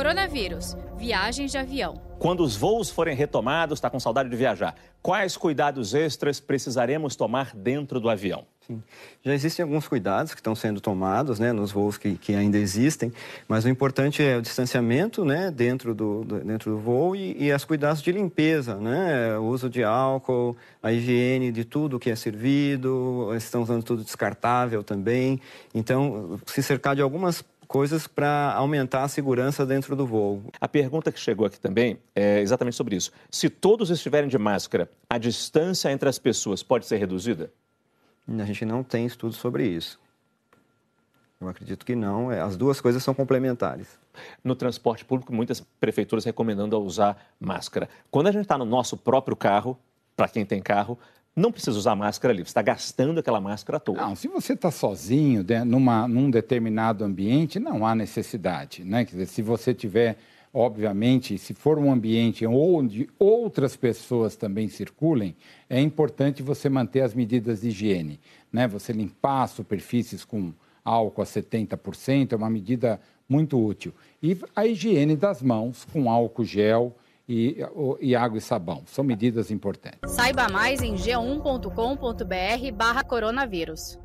Coronavírus. Viagens de avião. Quando os voos forem retomados, está com saudade de viajar. Quais cuidados extras precisaremos tomar dentro do avião? Sim. Já existem alguns cuidados que estão sendo tomados né, nos voos que, que ainda existem, mas o importante é o distanciamento né, dentro, do, do dentro do voo e, e as cuidados de limpeza, né, o uso de álcool, a higiene de tudo que é servido, estão usando tudo descartável também. Então, se cercar de algumas coisas para aumentar a segurança dentro do voo. A pergunta que chegou aqui também é exatamente sobre isso. Se todos estiverem de máscara, a distância entre as pessoas pode ser reduzida? A gente não tem estudo sobre isso. Eu acredito que não. É, as duas coisas são complementares. No transporte público, muitas prefeituras recomendando a usar máscara. Quando a gente está no nosso próprio carro, para quem tem carro, não precisa usar máscara ali, você está gastando aquela máscara à toa. Não, se você está sozinho, numa, num determinado ambiente, não há necessidade. Né? Quer dizer, se você tiver, obviamente, se for um ambiente onde outras pessoas também circulem, é importante você manter as medidas de higiene. Né? Você limpar superfícies com álcool a 70% é uma medida muito útil. E a higiene das mãos com álcool gel e, e água e sabão. São medidas importantes. Saiba mais em g1.com.br barra coronavírus.